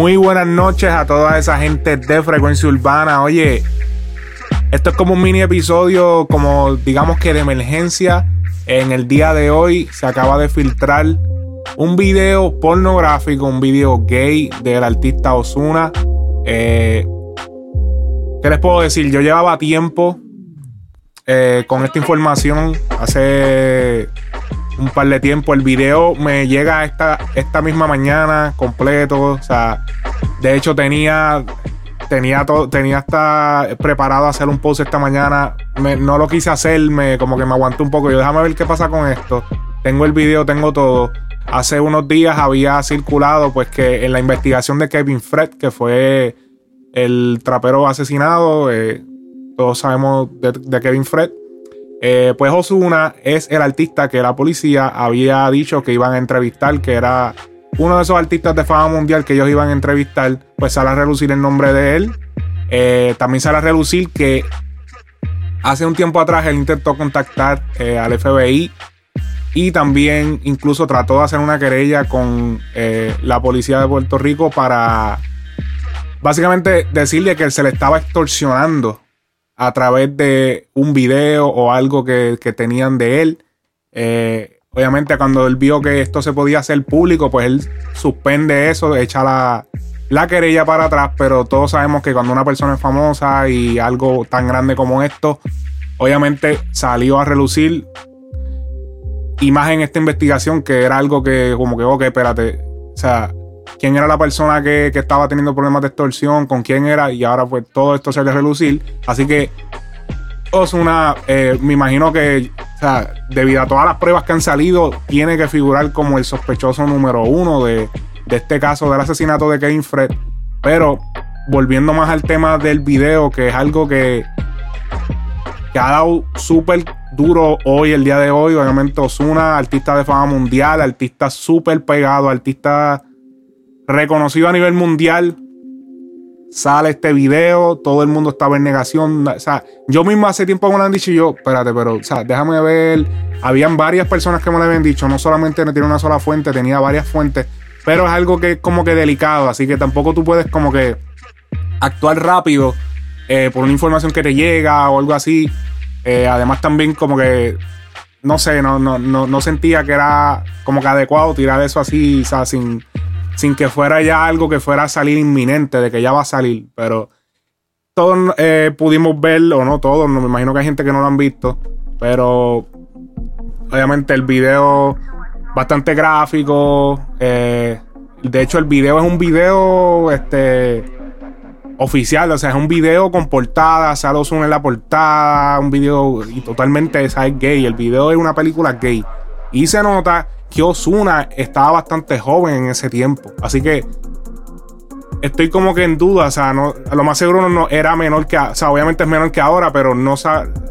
Muy buenas noches a toda esa gente de Frecuencia Urbana. Oye, esto es como un mini episodio, como digamos que de emergencia. En el día de hoy se acaba de filtrar un video pornográfico, un video gay del artista Osuna. Eh, ¿Qué les puedo decir? Yo llevaba tiempo eh, con esta información hace un par de tiempo. El video me llega esta, esta misma mañana completo. O sea, de hecho tenía tenía todo, tenía hasta preparado a hacer un post esta mañana. no lo quise hacer, me, como que me aguanté un poco. Yo déjame ver qué pasa con esto. Tengo el video, tengo todo. Hace unos días había circulado, pues que en la investigación de Kevin Fred, que fue el trapero asesinado, eh, todos sabemos de, Kevin Fred. Eh, pues Osuna es el artista que la policía había dicho que iban a entrevistar, que era uno de esos artistas de fama mundial que ellos iban a entrevistar. Pues sale a relucir el nombre de él. Eh, también sale a relucir que hace un tiempo atrás él intentó contactar eh, al FBI y también incluso trató de hacer una querella con la policía de Puerto Rico para básicamente decirle que se le estaba extorsionando a través de un video o algo que, tenían de él. Eh, obviamente cuando él vio que esto se podía hacer público, pues él suspende eso, echa la, la querella para atrás, pero todos sabemos que cuando una persona es famosa y algo tan grande como esto, obviamente salió a relucir y más en esta investigación que era algo que como que, ok, espérate, o sea, quién era la persona que, estaba teniendo problemas de extorsión, con quién era, y ahora pues todo esto se le relucir. Así que Osuna, eh, me imagino que, o sea, debido a todas las pruebas que han salido, tiene que figurar como el sospechoso número uno de, este caso del asesinato de Kevin Fred. Pero volviendo más al tema del video, que es algo que, que ha dado súper duro hoy, el día de hoy. Obviamente, Osuna, artista de fama mundial, artista súper pegado, artista reconocido a nivel mundial. Sale este video, todo el mundo estaba en negación. O sea, yo mismo hace tiempo me lo han dicho y yo, espérate, pero, o sea, déjame ver. Habían varias personas que me lo habían dicho, no solamente no tiene una sola fuente, tenía varias fuentes, pero es algo que es como que delicado, así que tampoco tú puedes como que actuar rápido eh, por una información que te llega o algo así. Eh, además también como que no sé, no, no, no, no, sentía que era como que adecuado tirar eso así, o sea, sin, sin que fuera ya algo que fuera a salir inminente, de que ya va a salir. Pero todos eh, pudimos verlo, o no todos, no, me imagino que hay gente que no lo han visto. Pero obviamente el video bastante gráfico. Eh, de hecho, el video es un video este, oficial, o sea, es un video con portada, sale Zoom en la portada, un video y totalmente es gay. El video es una película gay. Y se nota que Osuna estaba bastante joven en ese tiempo. Así que estoy como que en duda. O sea, no, lo más seguro no era menor que. O sea, obviamente es menor que ahora, pero no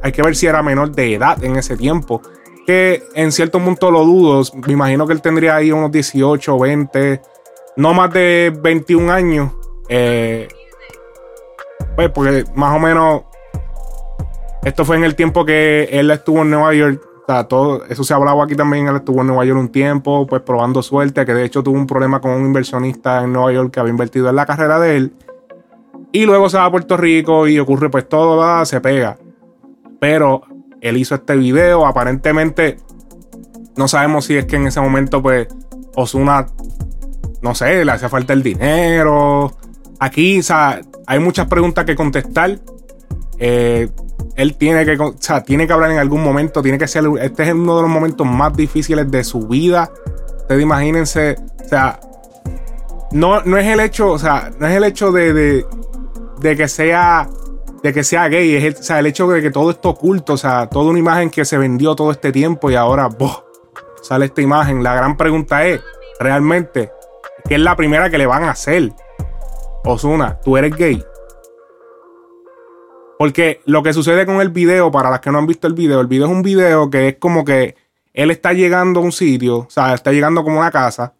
hay que ver si era menor de edad en ese tiempo. Que en cierto punto lo dudo. Me imagino que él tendría ahí unos 18, 20, no más de 21 años. Eh, pues porque más o menos esto fue en el tiempo que él estuvo en Nueva York todo eso se ha hablado aquí también. Él estuvo en Nueva York un tiempo, pues probando suerte, que de hecho tuvo un problema con un inversionista en Nueva York que había invertido en la carrera de él. Y luego se va a Puerto Rico y ocurre pues todo, se pega. Pero él hizo este video, aparentemente no sabemos si es que en ese momento pues Osuna, no sé, le hace falta el dinero. Aquí, o sea, hay muchas preguntas que contestar. Eh, él tiene que, o sea, tiene que hablar en algún momento, tiene que ser, este es uno de los momentos más difíciles de su vida. Ustedes imagínense, o sea, no, no es el hecho, o sea, no es el hecho de, de, que sea de que sea gay, es el, o sea, el hecho de que todo esto oculto, o sea, toda una imagen que se vendió todo este tiempo y ahora boh, sale esta imagen. La gran pregunta es, realmente, ¿qué es la primera que le van a hacer? Osuna, ¿tú eres gay? Porque lo que sucede con el video, para las que no han visto el video, el video es un video que es como que él está llegando a un sitio, o sea, está llegando como una casa,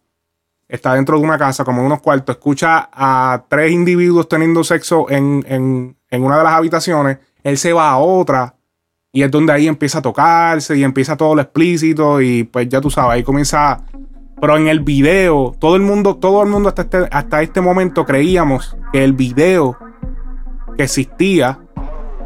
está dentro de una casa, como en unos cuartos, escucha a tres individuos teniendo sexo en, en, una de las habitaciones, él se va a otra y es donde ahí empieza a tocarse y empieza todo lo explícito y pues ya tú sabes, ahí comienza Pero en el video, todo el mundo, todo el mundo hasta este, hasta este momento creíamos que el video que existía,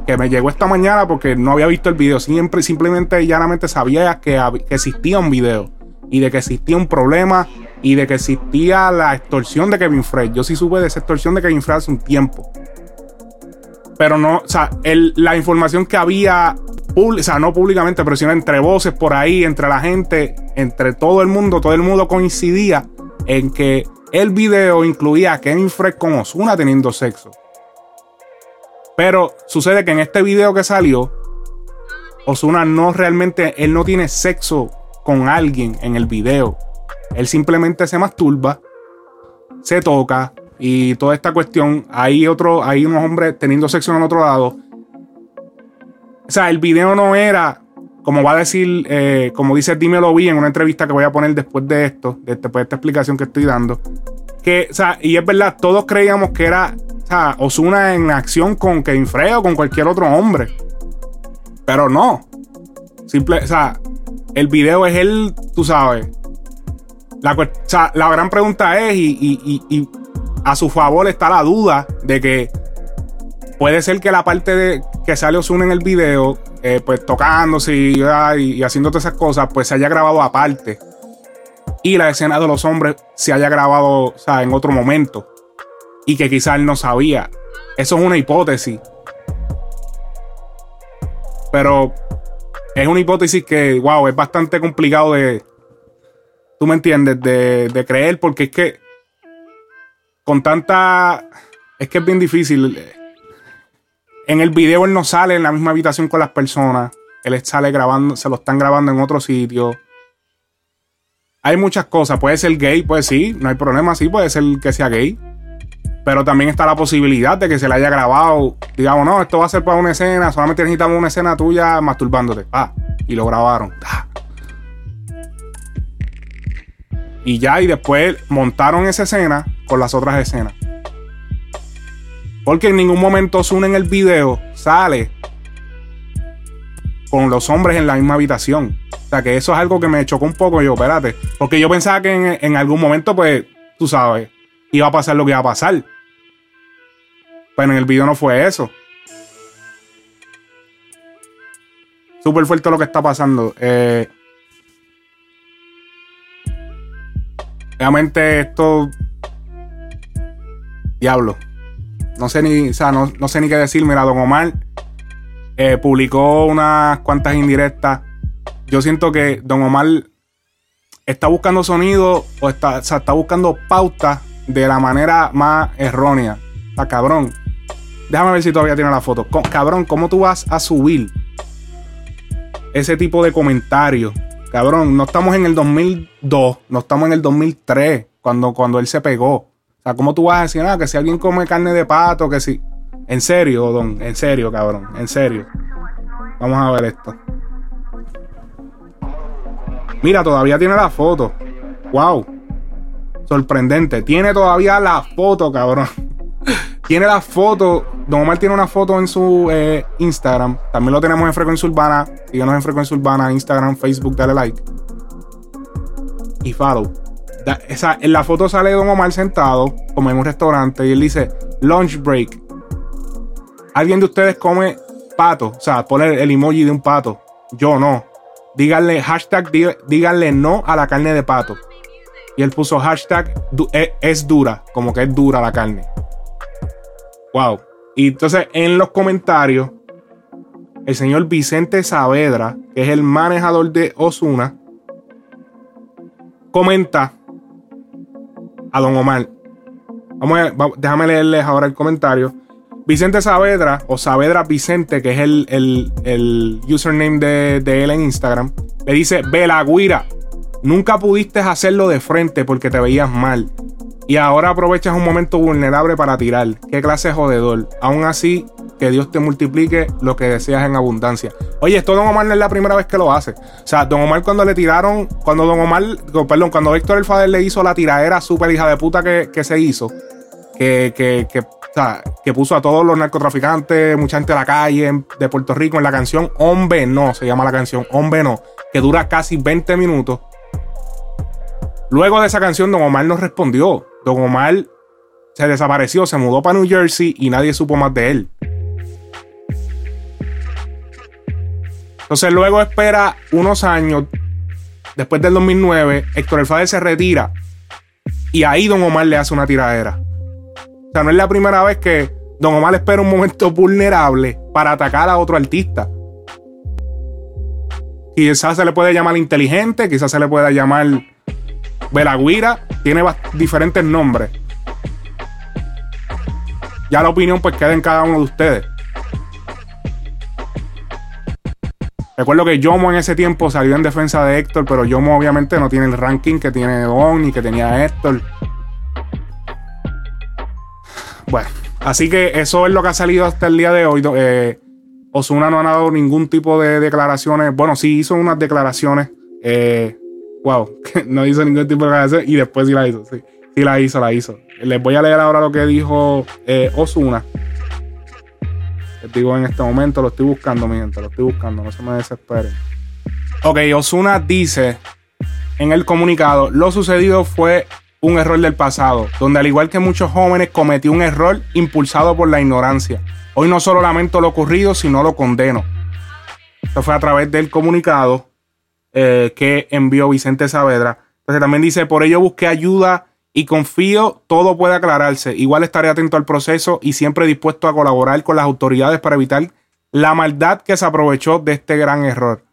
que me llegó esta mañana porque no había visto el video, siempre simplemente y llanamente sabía que, existía un video y de que existía un problema y de que existía la extorsión de Kevin Frey. Yo sí supe de esa extorsión de Kevin Frey hace un tiempo. Pero no, o sea, la información que había, o sea, no públicamente, pero sino entre voces por ahí, entre la gente, entre todo el mundo, todo el mundo coincidía en que el video incluía a Kevin Frey con Osuna teniendo sexo. Pero sucede que en este video que salió, Osuna no realmente, él no tiene sexo con alguien en el video. Él simplemente se masturba, se toca, y toda esta cuestión. Hay otro, hay unos hombres teniendo sexo en otro lado. O sea, el video no era, como va a decir, eh, como dice Dímelo Vi en una entrevista que voy a poner después de esto, después de esta explicación que estoy dando. Que, o sea, y es verdad, todos creíamos que era, Osuna en acción con Kevin Frey o con cualquier otro hombre. Pero no. Simple, o sea, el video es él, tú sabes. La gran pregunta es, y a su favor está la duda de que puede ser que la parte de que sale Osuna en el video, eh, pues tocándose y, y, haciendo todas esas cosas, pues se haya grabado aparte. Y la escena de los hombres se haya grabado o sea, en otro momento. Y que quizás él no sabía. Eso es una hipótesis. Pero es una hipótesis que, wow, es bastante complicado de. Tú me entiendes, de, de creer, porque es que con tanta. Es que es bien difícil. En el video él no sale en la misma habitación con las personas. Él sale grabando, se lo están grabando en otro sitio. Hay muchas cosas. Puede ser gay, pues sí, no hay problema, sí, puede ser que sea gay. Pero también está la posibilidad de que se le haya grabado. Digamos, no, esto va a ser para una escena, solamente necesitamos una escena tuya masturbándote. Ah, y lo grabaron. Ah. Y ya, y después montaron esa escena con las otras escenas. Porque en ningún momento Sun en el video sale con los hombres en la misma habitación. O sea que eso es algo que me chocó un poco. Yo, espérate. Porque yo pensaba que en algún momento, pues, tú sabes, iba a pasar lo que iba a pasar. Pero en el video no fue eso. Súper fuerte lo que está pasando. Eh, Realmente esto. Diablo. No sé ni. O sea, no, sé ni qué decir. Mira, Don Omar eh, publicó unas cuantas indirectas. Yo siento que Don Omar está buscando sonido o está, está buscando pauta de la manera más errónea. Está cabrón. Déjame ver si todavía tiene la foto. Cabrón, ¿cómo tú vas a subir ese tipo de comentarios Cabrón, no estamos en el 2002, no estamos en el 2003, cuando, cuando él se pegó. O sea, ¿cómo tú vas a decir, ah, que si alguien come carne de pato, que si... En serio, don, en serio, cabrón, en serio. Vamos a ver esto. Mira, todavía tiene la foto. Wow. Sorprendente. Tiene todavía la foto, cabrón. tiene la foto. Don Omar tiene una foto en su eh, Instagram. También lo tenemos en Frecuencia Urbana. Síganos en Frecuencia Urbana, Instagram, Facebook, dale like. Y follow. en la foto sale Don Omar sentado, como en un restaurante, y él dice: Lunch break. ¿Alguien de ustedes come pato? O sea, pone el emoji de un pato. Yo no. Díganle, hashtag, díganle no a la carne de pato. Y él puso hashtag e, es dura, como que es dura la carne. Wow. Y entonces en los comentarios, el señor Vicente Saavedra, que es el manejador de Osuna, comenta a Don Omar. Vamos a, déjame leerles ahora el comentario. Vicente Saavedra, o Saavedra Vicente, que es el, username de, de, él en Instagram, le dice: Guira, nunca pudiste hacerlo de frente porque te veías mal. Y ahora aprovechas un momento vulnerable para tirar. Qué clase de jodedor. Aún así, que Dios te multiplique lo que deseas en abundancia. Oye, esto Don Omar no es la primera vez que lo hace. O sea, Don Omar cuando le tiraron, cuando Don Omar, perdón, cuando Héctor el Fader le hizo la tiradera súper hija de puta que, se hizo, que, que, que, o sea, que puso a todos los narcotraficantes, mucha gente a la calle de Puerto Rico en la canción Hombre No, se llama la canción Hombre No, que dura casi 20 minutos Luego de esa canción, Don Omar no respondió. Don Omar se desapareció, se mudó para New Jersey y nadie supo más de él. Entonces luego espera unos años, después del 2009, Héctor El Fader se retira y ahí Don Omar le hace una tiradera. O sea, no es la primera vez que Don Omar espera un momento vulnerable para atacar a otro artista. Quizás se le puede llamar inteligente, quizás se le pueda llamar Belagüira, tiene diferentes nombres. Ya la opinión pues queda en cada uno de ustedes. Recuerdo que Yomo en ese tiempo salió en defensa de Héctor, pero Yomo obviamente no tiene el ranking que tiene Don ni que tenía Héctor. Bueno, así que eso es lo que ha salido hasta el día de hoy. Eh, Osuna no ha dado ningún tipo de declaraciones. Bueno, sí hizo unas declaraciones. Eh, wow, no hizo ningún tipo de declaraciones y después sí la hizo. Sí, sí la hizo, la hizo. Les voy a leer ahora lo que dijo eh, Osuna. Les digo en este momento, lo estoy buscando, mi gente, lo estoy buscando, no se me desesperen. Ok, Osuna dice en el comunicado: Lo sucedido fue un error del pasado, donde al igual que muchos jóvenes cometí un error impulsado por la ignorancia. Hoy no solo lamento lo ocurrido, sino lo condeno. Esto fue a través del comunicado eh, que envió Vicente Saavedra. Entonces también dice, por ello busqué ayuda y confío todo puede aclararse. Igual estaré atento al proceso y siempre dispuesto a colaborar con las autoridades para evitar la maldad que se aprovechó de este gran error.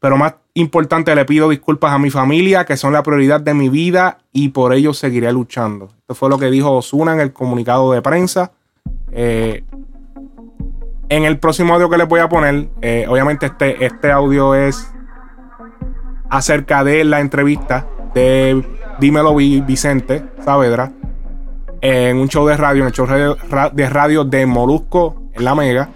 Pero más importante, le pido disculpas a mi familia, que son la prioridad de mi vida, y por ello seguiré luchando. Esto fue lo que dijo Osuna en el comunicado de prensa. Eh, en el próximo audio que les voy a poner, eh, obviamente este, este audio es acerca de la entrevista de Dímelo Vicente Saavedra en un show de radio, en el show de radio de Molusco en La Mega.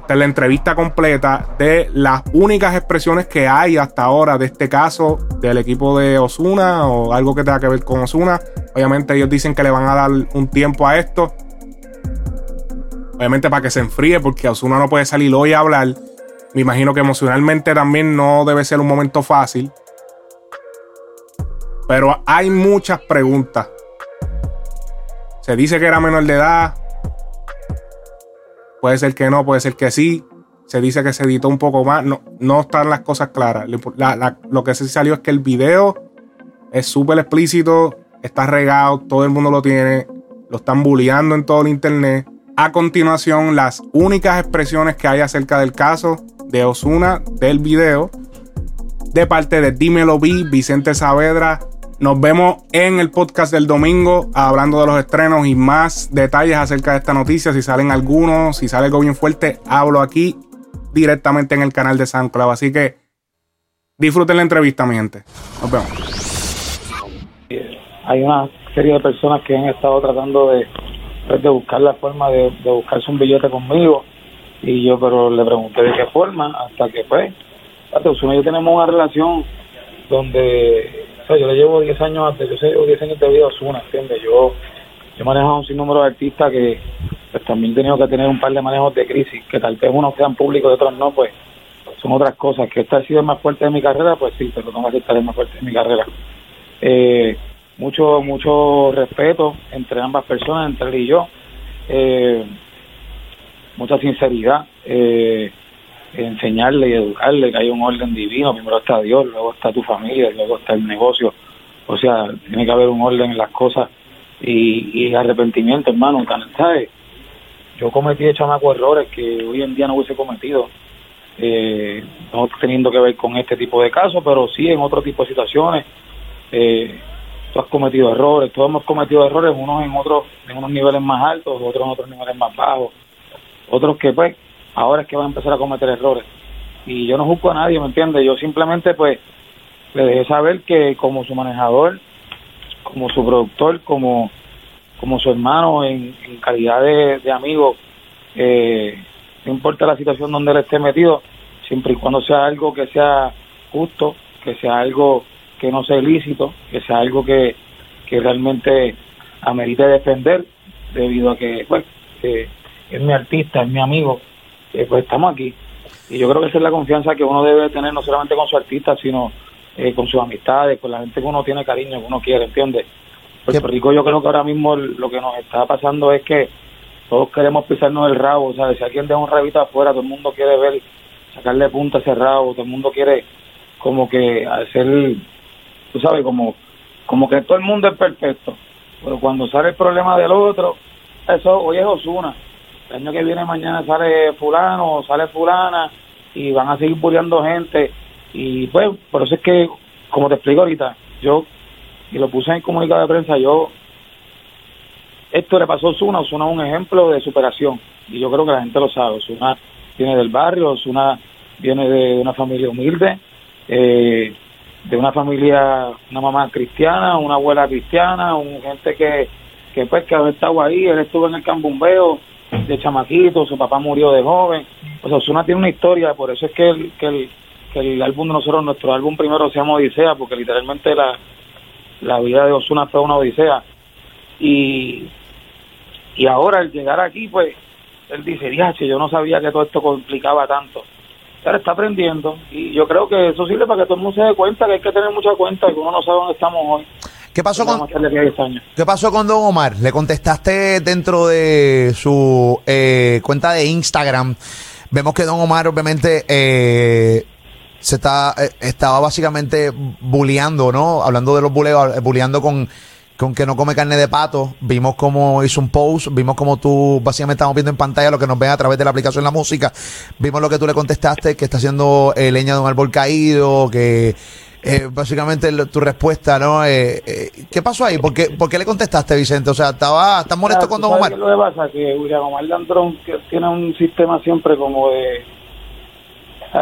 Esta es la entrevista completa de las únicas expresiones que hay hasta ahora de este caso del equipo de Osuna o algo que tenga que ver con Osuna. Obviamente ellos dicen que le van a dar un tiempo a esto. Obviamente para que se enfríe porque Osuna no puede salir hoy a hablar. Me imagino que emocionalmente también no debe ser un momento fácil. Pero hay muchas preguntas. Se dice que era menor de edad. Puede ser que no, puede ser que sí. Se dice que se editó un poco más. No, no están las cosas claras. lo que sí salió es que el video es súper explícito. Está regado. Todo el mundo lo tiene. Lo están bulleando en todo el internet. A continuación, las únicas expresiones que hay acerca del caso de Osuna del video. De parte de Dímelo Vi, Vicente Saavedra, nos vemos en el podcast del domingo hablando de los estrenos y más detalles acerca de esta noticia. Si salen algunos, si sale algo bien fuerte, hablo aquí directamente en el canal de SoundCloud. Así que disfruten la entrevista, mi gente. Nos vemos. Hay una serie de personas que han estado tratando de, de buscar la forma de, buscarse un billete conmigo. Y yo, pero le pregunté de qué forma, hasta que pues, yo tenemos una relación donde yo le llevo 10 años, yo llevo 10 años de vida a Osuna, ¿entiendes? Yo, yo he manejado un sinnúmero de artistas que pues, también he tenido que tener un par de manejos de crisis, que tal vez unos quedan públicos y otros no, pues son otras cosas. Que esta ha sido el más fuerte de mi carrera, pues sí, pero no va a ser el más fuerte de mi carrera. Eh, mucho, mucho respeto entre ambas personas, entre él y yo. Eh, mucha sinceridad. Eh, enseñarle y educarle que hay un orden divino, primero está Dios, luego está tu familia, luego está el negocio, o sea, tiene que haber un orden en las cosas y, y arrepentimiento, hermano, ¿sabes? Yo cometí chamaco errores que hoy en día no hubiese cometido, eh, no teniendo que ver con este tipo de casos, pero sí en otro tipo de situaciones. Eh, has cometido errores, todos hemos cometido errores, unos en otros, en unos niveles más altos, otros en otros niveles más bajos, otros que pues ahora es que van a empezar a cometer errores. Y yo no juzgo a nadie, ¿me entiendes? Yo simplemente pues le dejé saber que como su manejador, como su productor, como, como su hermano en, calidad de, amigo, eh, no importa la situación donde él esté metido, siempre y cuando sea algo que sea justo, que sea algo que no sea ilícito, que sea algo que, que realmente amerite defender, debido a que, pues, que es mi artista, es mi amigo, pues estamos aquí. Y yo creo que esa es la confianza que uno debe tener no solamente con su artista, sino eh, con sus amistades, con la gente que uno tiene cariño, que uno quiere, ¿entiendes? Puerto Rico yo creo que ahora mismo lo que nos está pasando es que todos queremos pisarnos el rabo, ¿sabes? Si alguien deja un rabito afuera, todo el mundo quiere ver, sacarle punta a ese rabo, todo el mundo quiere como que hacer, tú sabes, como, como que todo el mundo es perfecto. Pero cuando sale el problema del otro, eso hoy es Osuna. El año que viene, mañana sale fulano, sale fulana, y van a seguir bulleando gente. Y pues, por eso es que, como te explico ahorita, yo, y lo puse en el comunicado de prensa, yo esto le pasó a Osuna, Osuna es un ejemplo de superación y yo creo que la gente lo sabe. Osuna viene del barrio, Osuna viene de una familia humilde, eh, de una familia, una mamá cristiana, una abuela cristiana, gente que, que pues que ha estado ahí, él estuvo en el cambumbeo de chamaquito, su papá murió de joven. O sea, Osuna tiene una historia, por eso es que el, que el, que el álbum de nosotros, nuestro álbum primero se llama Odisea, porque literalmente la, la vida de Osuna fue una odisea. Y, y ahora al llegar aquí, pues, él dice, diache, yo no sabía que todo esto complicaba tanto. Ahora está aprendiendo y yo creo que eso sirve para que todo el mundo se dé cuenta que hay que tener mucha cuenta, que uno no sabe dónde estamos hoy. ¿Qué pasó, con, ¿Qué pasó con Don Omar? Le contestaste dentro de su eh, cuenta de Instagram. Vemos que Don Omar obviamente eh, se está eh, estaba básicamente bulleando, ¿no? Hablando de los buleos, bulleando con con que no come carne de pato. Vimos cómo hizo un post, vimos cómo tú básicamente estamos viendo en pantalla lo que nos ven a través de la aplicación La Música. Vimos lo que tú le contestaste, que está haciendo eh, leña de un árbol caído, que eh, básicamente tu respuesta, ¿no? Eh, eh, ¿Qué pasó ahí? ¿Por qué, ¿Por qué le contestaste, Vicente? O sea, ¿estaba tan molesto con Don Omar? Lo que pasa que William Omar Landrón tiene un sistema siempre como de...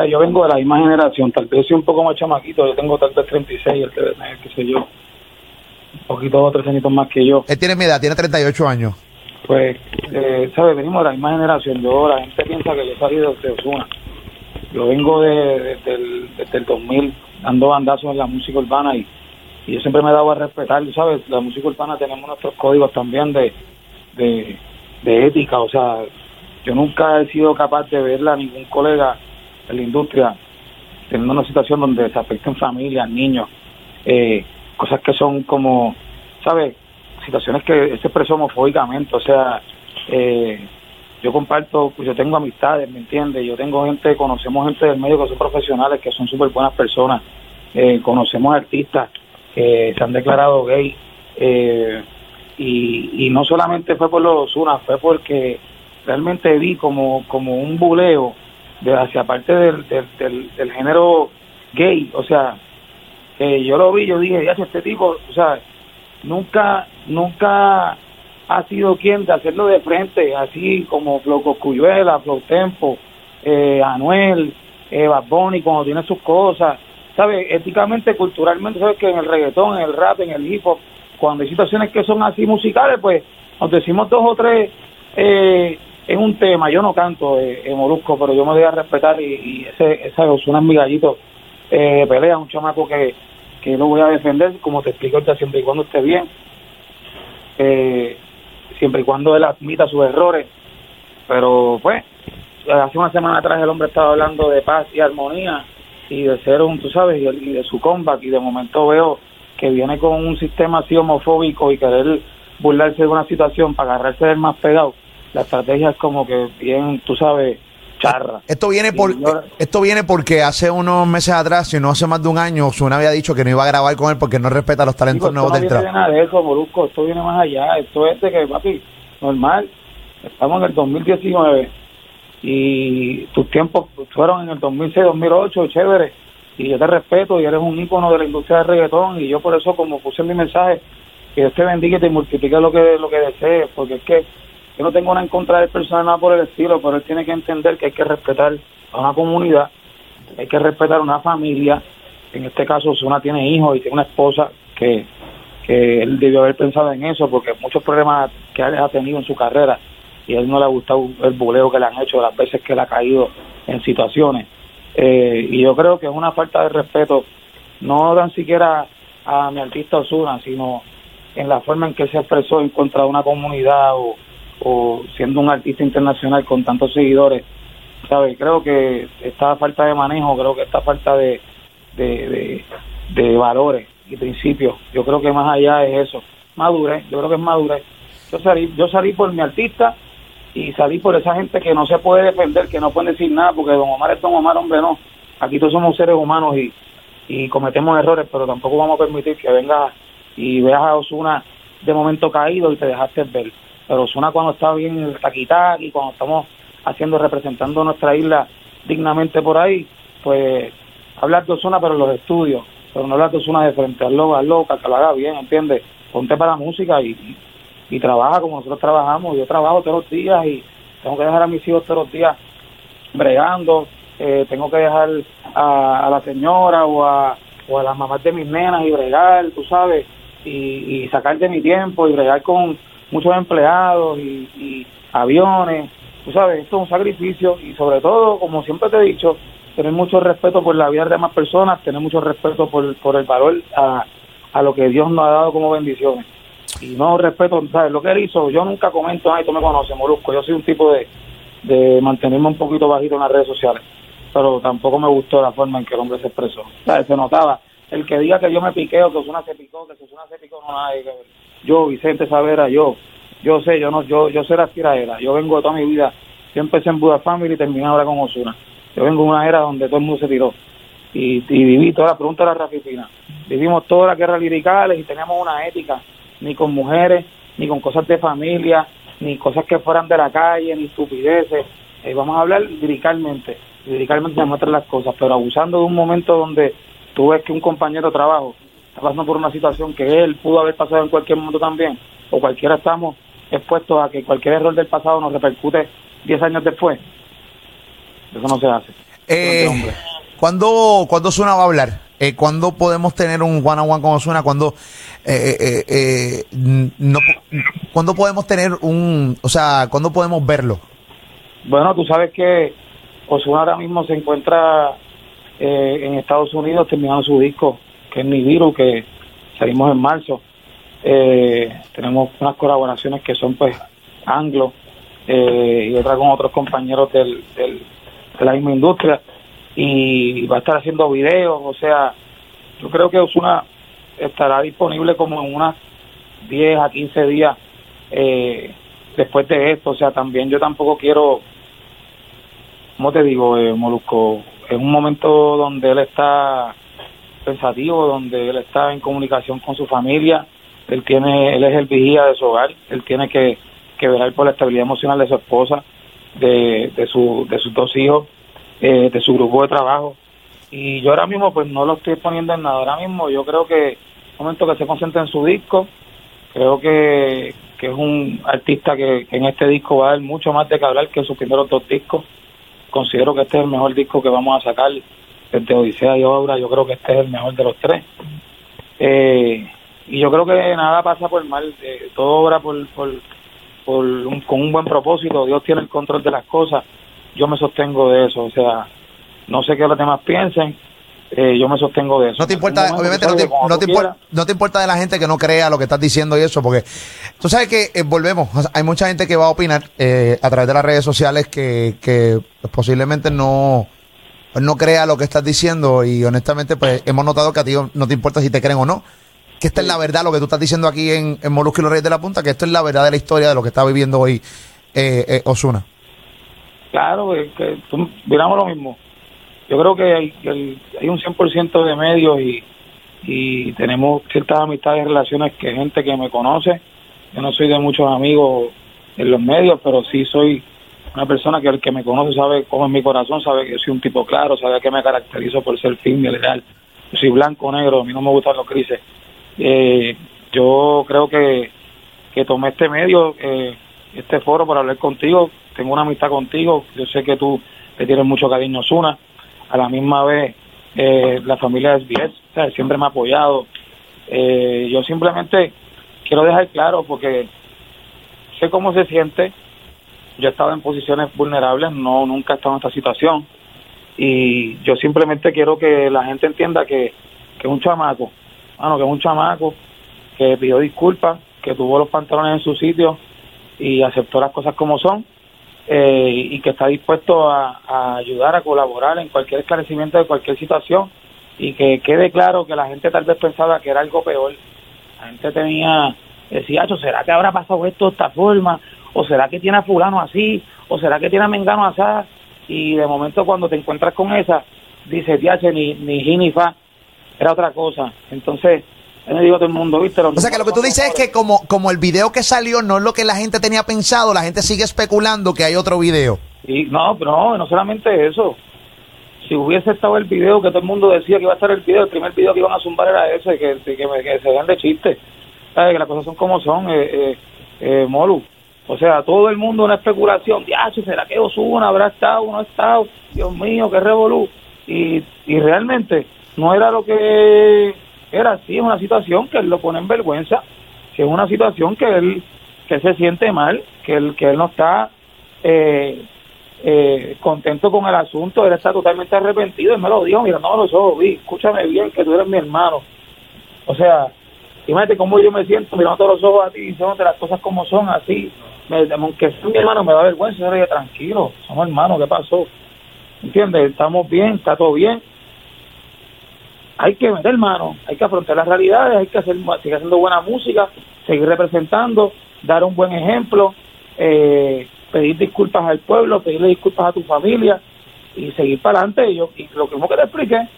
yo vengo de la misma generación, tal vez soy un poco más chamaquito, yo tengo tal vez 36, el qué sé yo un poquito o tres añitos más que yo. Él tiene mi edad, tiene 38 años. Pues, eh, ¿sabes? Venimos de la misma generación. Yo, la gente piensa que yo salí de Osuna. Yo vengo de, desde, el, 2000 dando bandazos en la música urbana y, yo siempre me he dado a respetar, ¿sabes? La música urbana tenemos nuestros códigos también de, de, de ética. O sea, yo nunca he sido capaz de verla a ningún colega en la industria teniendo una situación donde se afecten familias, niños. Eh, cosas que son como, ¿sabes? Situaciones que se expresó homofóbicamente, o sea, eh, yo comparto, pues yo tengo amistades, ¿me entiendes? Yo tengo gente, conocemos gente del medio que son profesionales, que son súper buenas personas, eh, conocemos artistas que se han declarado gay, eh, y, y no solamente fue por los unas, fue porque realmente vi como, como un buleo de hacia parte del, del, del género gay, o sea, yo lo vi, yo dije, ya este tipo, o sea, nunca, nunca ha sido quien de hacerlo de frente, así como Floco Cuyuela, Flow Tempo, eh, Anuel, eh, Bad cuando tiene sus cosas, ¿sabes? Éticamente, culturalmente, ¿sabes? Que en el reggaetón, en el rap, en el hip hop, cuando hay situaciones que son así musicales, pues nos decimos dos o tres eh, en un tema. Yo no canto eh, en Molusco, pero yo me voy a respetar y, y ese, es mi gallito eh, pelea, un chamaco que, que lo voy a defender, como te explico ahorita, siempre y cuando esté bien, eh, siempre y cuando él admita sus errores, pero pues, hace una semana atrás el hombre estaba hablando de paz y armonía y de ser un, tú sabes, y de su comeback, y de momento veo que viene con un sistema así homofóbico y querer burlarse de una situación para agarrarse del más pegado, la estrategia es como que bien, tú sabes, charra. Esto viene por esto viene porque hace unos meses atrás, si no hace más de un año, Osuna había dicho que no iba a grabar con él porque no respeta los talentos nuevos del trap. No viene nada de eso, Molusco, esto viene más allá, esto es de que, papi, normal, estamos en el 2019 y tus tiempos fueron en el 2006, 2008, chévere, y yo te respeto y eres un ícono de la industria del reggaetón y yo por eso como puse en mi mensaje, que Dios te bendiga y te multiplique lo que, lo que desees, porque es que yo no tengo nada en contra del personal nada por el estilo, pero él tiene que entender que hay que respetar a una comunidad, hay que respetar a una familia. En este caso, Zuna tiene hijos y tiene una esposa que, que él debió haber pensado en eso, porque muchos problemas que él ha tenido en su carrera y a él no le ha gustado el buleo que le han hecho las veces que él ha caído en situaciones. Eh, y yo creo que es una falta de respeto, no tan siquiera a mi artista Osuna, sino en la forma en que se expresó en contra de una comunidad o, o siendo un artista internacional con tantos seguidores, ¿sabes? Creo que esta falta de manejo, creo que esta falta de, de, valores y principios. Yo creo que más allá es eso, madurez, yo creo que es madurez. Yo salí, yo salí por mi artista y salí por esa gente que no se puede defender, que no puede decir nada, porque Don Omar es Don Omar, hombre, no. Aquí todos somos seres humanos y, cometemos errores, pero tampoco vamos a permitir que venga y veas a Osuna de momento caído y te dejaste ver. Pero Osuna cuando está bien en el y cuando estamos haciendo, representando nuestra isla dignamente por ahí, pues hablar de Osuna pero en los estudios, pero no hablar de Osuna de frente, al loca, loca, que lo haga bien, ¿entiendes? Ponte para la música y, y, trabaja como nosotros trabajamos. Yo trabajo todos los días y tengo que dejar a mis hijos todos los días bregando, eh, tengo que dejar a, la señora o a, o a las mamás de mis nenas y bregar, tú sabes, y sacar de mi tiempo y bregar con muchos empleados y, aviones, tú sabes, esto es un sacrificio y sobre todo, como siempre te he dicho, tener mucho respeto por la vida de demás personas, tener mucho respeto por, por el valor a, a lo que Dios nos ha dado como bendiciones. Y no respeto, ¿sabes? Lo que él hizo, yo nunca comento, ay, tú me conoces, Molusco, yo soy un tipo de, de mantenerme un poquito bajito en las redes sociales, pero tampoco me gustó la forma en que el hombre se expresó. ¿Sabes? Se notaba, el que diga que yo me piqué o que Osuna se picó, que Osuna se picó, no nada que Yo, Vicente Savera, yo, yo sé, yo no, yo, yo sé la tiraera. Yo vengo de toda mi vida, yo empecé en Buda Family y terminé ahora con Osuna. Yo vengo de una era donde todo el mundo se tiró. Y, y viví toda la pregunta de la Rafipina. Vivimos todas las guerras liricales y teníamos una ética, ni con mujeres, ni con cosas de familia, ni cosas que fueran de la calle, ni estupideces. Eh, vamos a hablar liricalmente. Liricalmente se muestran las cosas, pero abusando de un momento donde tú ves que un compañero de trabajo está pasando por una situación que él pudo haber pasado en cualquier momento también, o cualquiera estamos expuestos a que cualquier error del pasado nos repercute 10 años después. Eso no se hace. Eh, ¿cuándo, ¿Cuándo Osuna va a hablar? Eh, ¿Cuándo podemos tener un one on one con Osuna? ¿Cuándo, eh, eh, eh, no, ¿Cuándo podemos tener un, o sea, cuándo podemos verlo? Bueno, tú sabes que Osuna ahora mismo se encuentra eh, en Estados Unidos terminando su disco, que es Nibiru, que salimos en marzo. Eh, tenemos unas colaboraciones que son pues anglo eh, y otras con otros compañeros del, de la misma industria y va a estar haciendo videos, o sea, yo creo que Osuna estará disponible como en unas 10 a 15 días eh, después de esto, o sea, también yo tampoco quiero, ¿cómo te digo, eh, Molusco? es un momento donde él está pensativo, donde él está en comunicación con su familia, él tiene, él es el vigía de su hogar, él tiene que, que velar por la estabilidad emocional de su esposa, de, de, su, de sus dos hijos, eh, de su grupo de trabajo. Y yo ahora mismo pues no lo estoy poniendo en nada, ahora mismo yo creo que momento que se concentra en su disco, creo que, que es un artista que, en este disco va a dar mucho más de que hablar que sus primeros dos discos. Considero que este es el mejor disco que vamos a sacar desde Odisea y Obra, yo creo que este es el mejor de los tres. Eh, y yo creo que nada pasa por mal, eh, todo obra por, por, con un buen propósito, Dios tiene el control de las cosas, yo me sostengo de eso, o sea, no sé qué los demás piensen, eh, yo me sostengo de eso. No te importa, obviamente, no te, importa, no te, importa de la gente que no crea lo que estás diciendo y eso, porque tú sabes que eh, volvemos, hay mucha gente que va a opinar eh, a través de las redes sociales que, que posiblemente no, no crea lo que estás diciendo y honestamente pues hemos notado que a ti no te importa si te creen o no. Que esta es la verdad, lo que tú estás diciendo aquí en, en Molusco y los Reyes de la Punta, que esto es la verdad de la historia de lo que está viviendo hoy Osuna. Claro, que miramos lo mismo yo creo que hay, hay un 100% de medios y, y tenemos ciertas amistades y relaciones que gente que me conoce. Yo no soy de muchos amigos en los medios, pero sí soy una persona que el que me conoce sabe cómo es mi corazón, sabe que yo soy un tipo claro, sabe que me caracterizo por ser firme legal. Yo soy blanco, negro, a mí no me gustan los grises. Eh, yo creo que, que tomé este medio, eh, este foro para hablar contigo. Tengo una amistad contigo. Yo sé que tú le tienes mucho cariño a a la misma vez eh, la familia de SBS siempre me ha apoyado. Eh, yo simplemente quiero dejar claro porque sé cómo se siente. Yo he estado en posiciones vulnerables, no nunca he estado en esta situación. Y yo simplemente quiero que la gente entienda que, que es un chamaco, bueno, que es un chamaco que pidió disculpas, que tuvo los pantalones en su sitio y aceptó las cosas como son eh, y que está dispuesto a, ayudar, a colaborar en cualquier esclarecimiento de cualquier situación y que quede claro que la gente tal vez pensaba que era algo peor. La gente tenía, decía, ¿será que habrá pasado esto de esta forma? ¿O será que tiene a fulano así? ¿O será que tiene a Mengano así? Y de momento cuando te encuentras con esa, dice, tiache, ni, ni ni fa, era otra cosa. Entonces, yo digo a todo el mundo, ¿viste? o sea, que lo que tú dices es que como, como el video que salió no es lo que la gente tenía pensado, la gente sigue especulando que hay otro video. Y no, no, no solamente eso. Si hubiese estado el video que todo el mundo decía que iba a estar el video, el primer video que iban a zumbar era ese, que, que, que se vean de chiste. ¿Sabes? Que las cosas son como son, eh, eh, eh, Molu. O sea, todo el mundo una especulación. Ya, ¿será que Osuna habrá estado no ha estado? Dios mío, qué revolú. Y, y realmente no era lo que era así, es una situación que él lo pone en vergüenza, que es una situación que él que se siente mal, que él, que él no está eh, eh, contento con el asunto, él está totalmente arrepentido, y me lo dijo, mira, no, lo vi, escúchame bien, que tú eres mi hermano. O sea, imagínate cómo yo me siento mirando todos los ojos a ti, diciéndote las cosas como son, así, me, aunque sea mi hermano me da vergüenza, yo tranquilo, somos hermanos, ¿qué pasó? ¿Entiendes? Estamos bien, está todo bien, hay que meter mano, hay que afrontar las realidades, hay que hacer, seguir haciendo buena música, seguir representando, dar un buen ejemplo, eh, pedir disculpas al pueblo, pedirle disculpas a tu familia y seguir para adelante. Y, yo, y lo que te expliqué,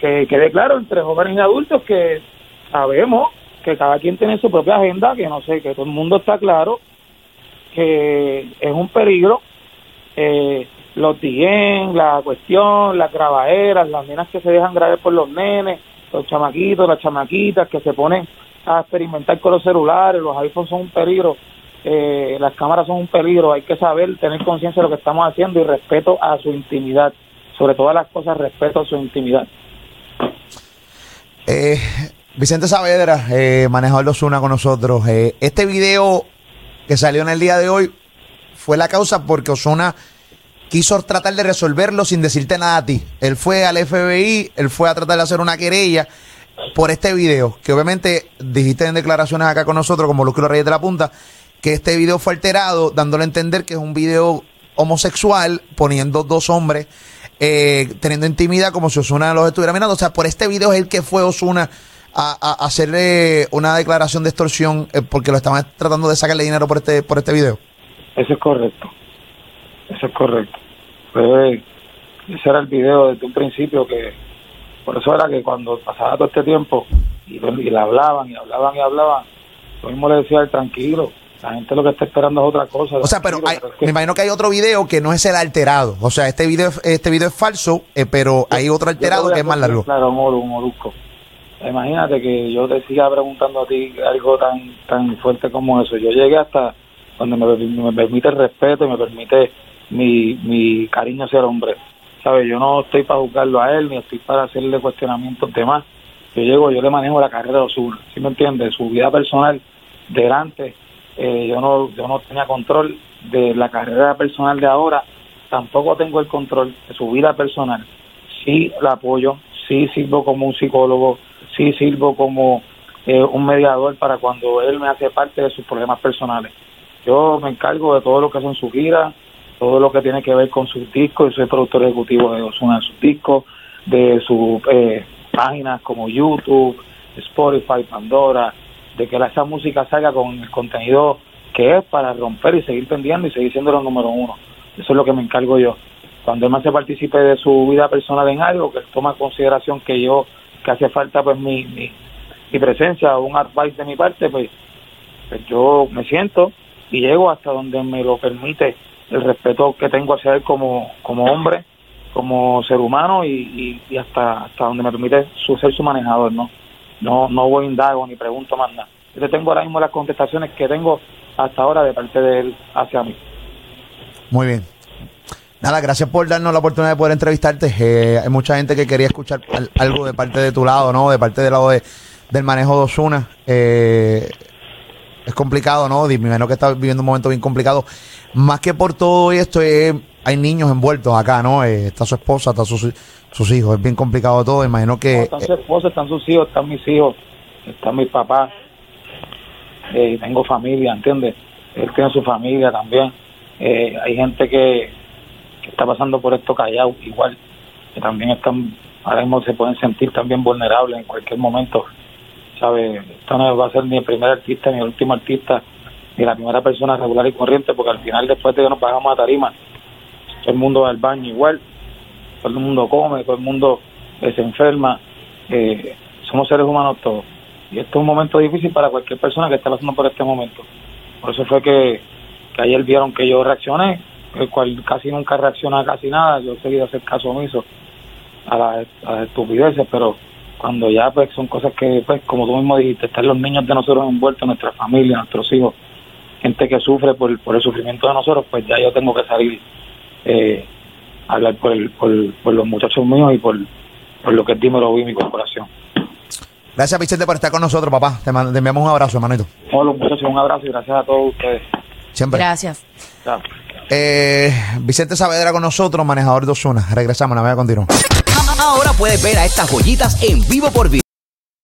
que quede claro entre jóvenes y adultos que sabemos que cada quien tiene su propia agenda, que no sé, que todo el mundo está claro que es un peligro. Eh, los DM, la cuestión, las grabaderas, las nenas que se dejan grabar por los nenes, los chamaquitos, las chamaquitas que se ponen a experimentar con los celulares, los iPhones son un peligro, eh, las cámaras son un peligro, hay que saber, tener conciencia de lo que estamos haciendo y respeto a su intimidad, sobre todas las cosas, respeto a su intimidad. Eh, Vicente Saavedra, eh, manejador de Osuna con nosotros. Eh, este video que salió en el día de hoy fue la causa porque Osuna quiso tratar de resolverlo sin decirte nada a ti. Él fue al FBI, él fue a tratar de hacer una querella por este video, que obviamente dijiste en declaraciones acá con nosotros, como Lucas Reyes de la Punta, que este video fue alterado, dándole a entender que es un video homosexual, poniendo dos hombres eh, teniendo intimidad como si Osuna los estuviera mirando. O sea, por este video es el que fue Osuna a, hacerle una declaración de extorsión eh, porque lo estaban tratando de sacarle dinero por este, por este video. Eso es correcto. Eso es correcto. Pues, ese era el video desde un principio que, por eso era que cuando pasaba todo este tiempo y, le hablaban y hablaban y hablaban, lo mismo le decía tranquilo, la gente lo que está esperando es otra cosa. O sea, pero, me imagino que hay otro video que no es el alterado. O sea, este video, este video es falso, eh, pero hay otro alterado que es más largo. Claro, un molusco. Imagínate que yo te siga preguntando a ti algo tan tan fuerte como eso. Yo llegué hasta donde me, me permite el respeto y me permite mi, mi cariño hacia el hombre. ¿Sabes? Yo no estoy para juzgarlo a él, ni estoy para hacerle cuestionamientos de más. Yo llego, yo le manejo la carrera de Osuna, ¿sí me entiendes? Su vida personal delante, eh, yo no yo no tenía control de la carrera personal de ahora, tampoco tengo el control de su vida personal. Sí la apoyo, sí sirvo como un psicólogo, sí sirvo como eh, un mediador para cuando él me hace parte de sus problemas personales. Yo me encargo de todo lo que son sus giras, todo lo que tiene que ver con sus discos, yo soy productor ejecutivo de Osuna de sus discos, de sus eh, páginas como YouTube, Spotify, Pandora, de que esa música salga con el contenido que es para romper y seguir vendiendo y seguir siendo los número uno. Eso es lo que me encargo yo. Cuando él me hace participe de su vida personal en algo, que toma en consideración que yo, que hace falta pues mi, mi, presencia o un advice de mi parte, pues, pues yo me siento y llego hasta donde me lo permite el respeto que tengo hacia él como, como hombre, como ser humano y, y, hasta, hasta donde me permite su, ser su manejador, ¿no? No, no voy indago ni pregunto más nada. Yo tengo ahora mismo las contestaciones que tengo hasta ahora de parte de él hacia mí. Muy bien. Nada, gracias por darnos la oportunidad de poder entrevistarte. Eh, hay mucha gente que quería escuchar algo de parte de tu lado, ¿no? De parte del lado de, del manejo de Osuna. Eh, es complicado, ¿no? Me imagino que está viviendo un momento bien complicado. Más que por todo esto, hay niños envueltos acá, ¿no? Eh, está su esposa, está sus, sus hijos. Es bien complicado todo. Imagino que. están su esposa, están sus hijos, están mis hijos, están mis papás. Eh, tengo familia, ¿entiendes? Él tiene su familia también. Eh, hay gente que, que está pasando por esto callado, igual, que también están ahora mismo se pueden sentir también vulnerables en cualquier momento. ¿Sabes? Esto no va a ser ni el primer artista ni el último artista ni la primera persona regular y corriente, porque al final después de que nos pagamos a tarima, todo el mundo va al baño igual, todo el mundo come, todo el mundo se enferma, eh, somos seres humanos todos. Y esto es un momento difícil para cualquier persona que esté pasando por este momento. Por eso fue que, ayer vieron que yo reaccioné, el cual casi nunca reacciona casi nada, yo he seguido hacer caso omiso a, las estupideces, pero cuando ya pues son cosas que, pues como tú mismo dijiste, están los niños de nosotros envueltos, nuestra familia, nuestros hijos, gente que sufre por, por el sufrimiento de nosotros, pues ya yo tengo que salir eh, a hablar por, el, por, por, los muchachos míos y por, por lo que es Dímelo y mi corporación. Gracias, Vicente, por estar con nosotros, papá. Te, enviamos un abrazo, hermanito. Hola, muchachos, un abrazo y gracias a todos ustedes. Siempre. Gracias. Eh, Vicente Saavedra con nosotros, manejador de Osuna. Regresamos, la voy a continuar. Ahora puedes ver a estas joyitas en vivo por video